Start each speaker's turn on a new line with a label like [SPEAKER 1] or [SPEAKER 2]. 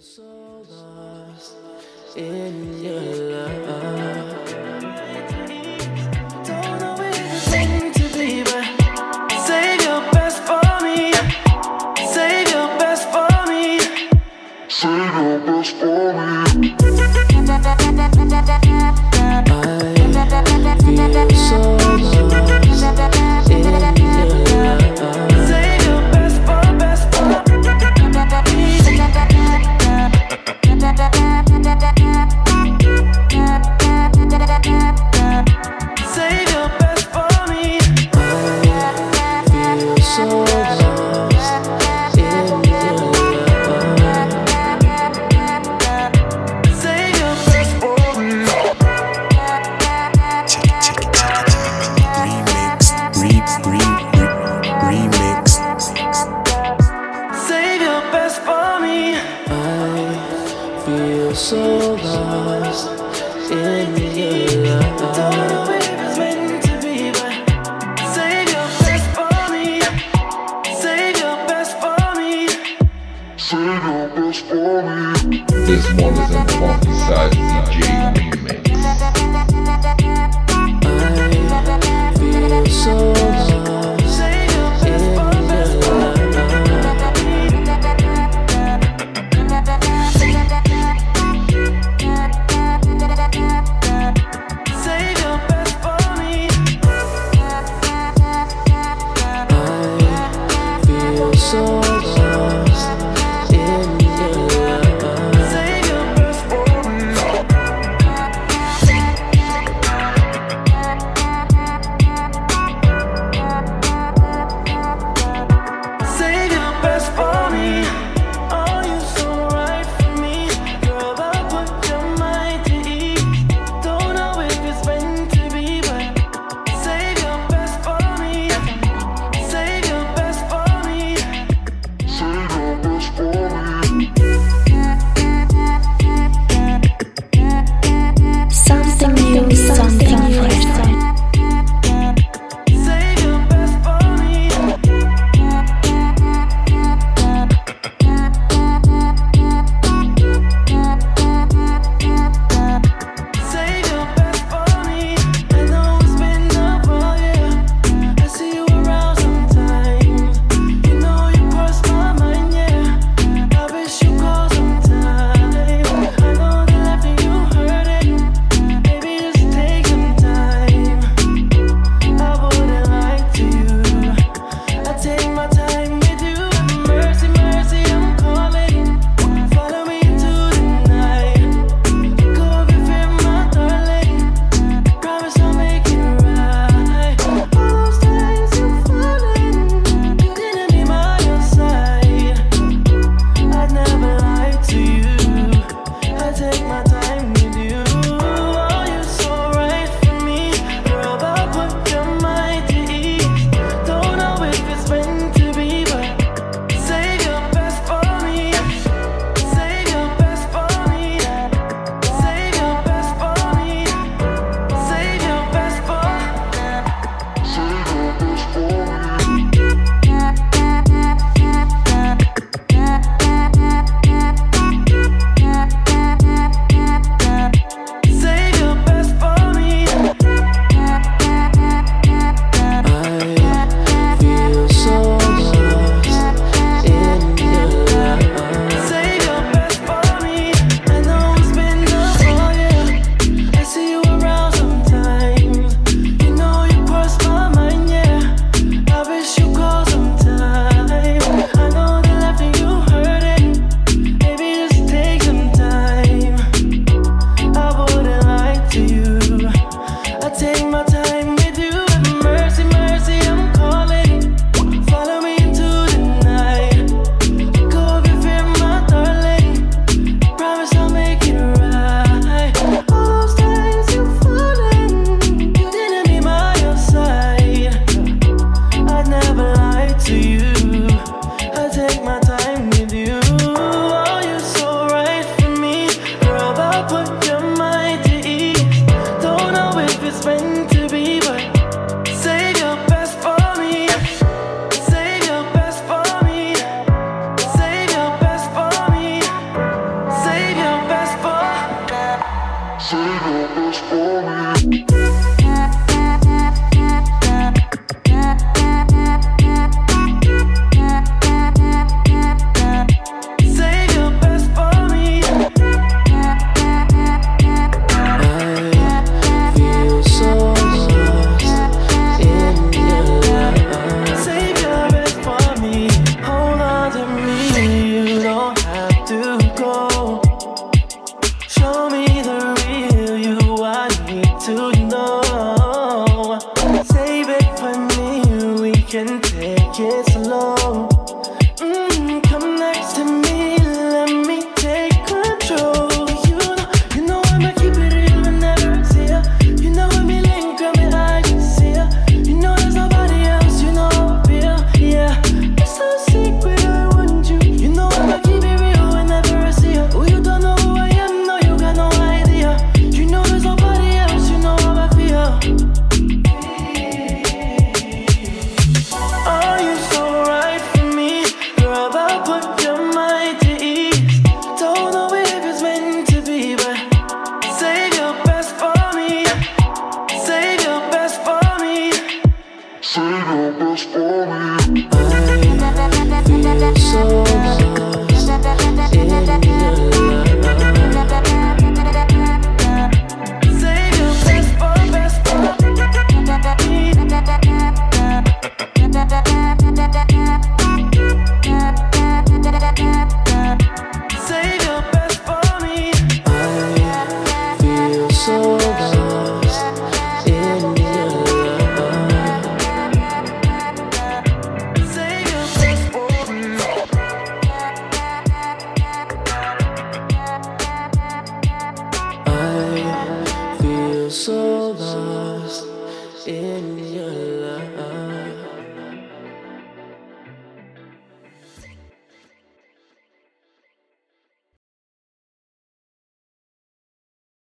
[SPEAKER 1] so lost in your love. So put your mind to ease. Don't know if it's meant to be, but save your best for me. Save your best for me.
[SPEAKER 2] Save your best for me.
[SPEAKER 1] Save your best for. Save your best. Say the best for me. I'm so lost in love. So lost in your.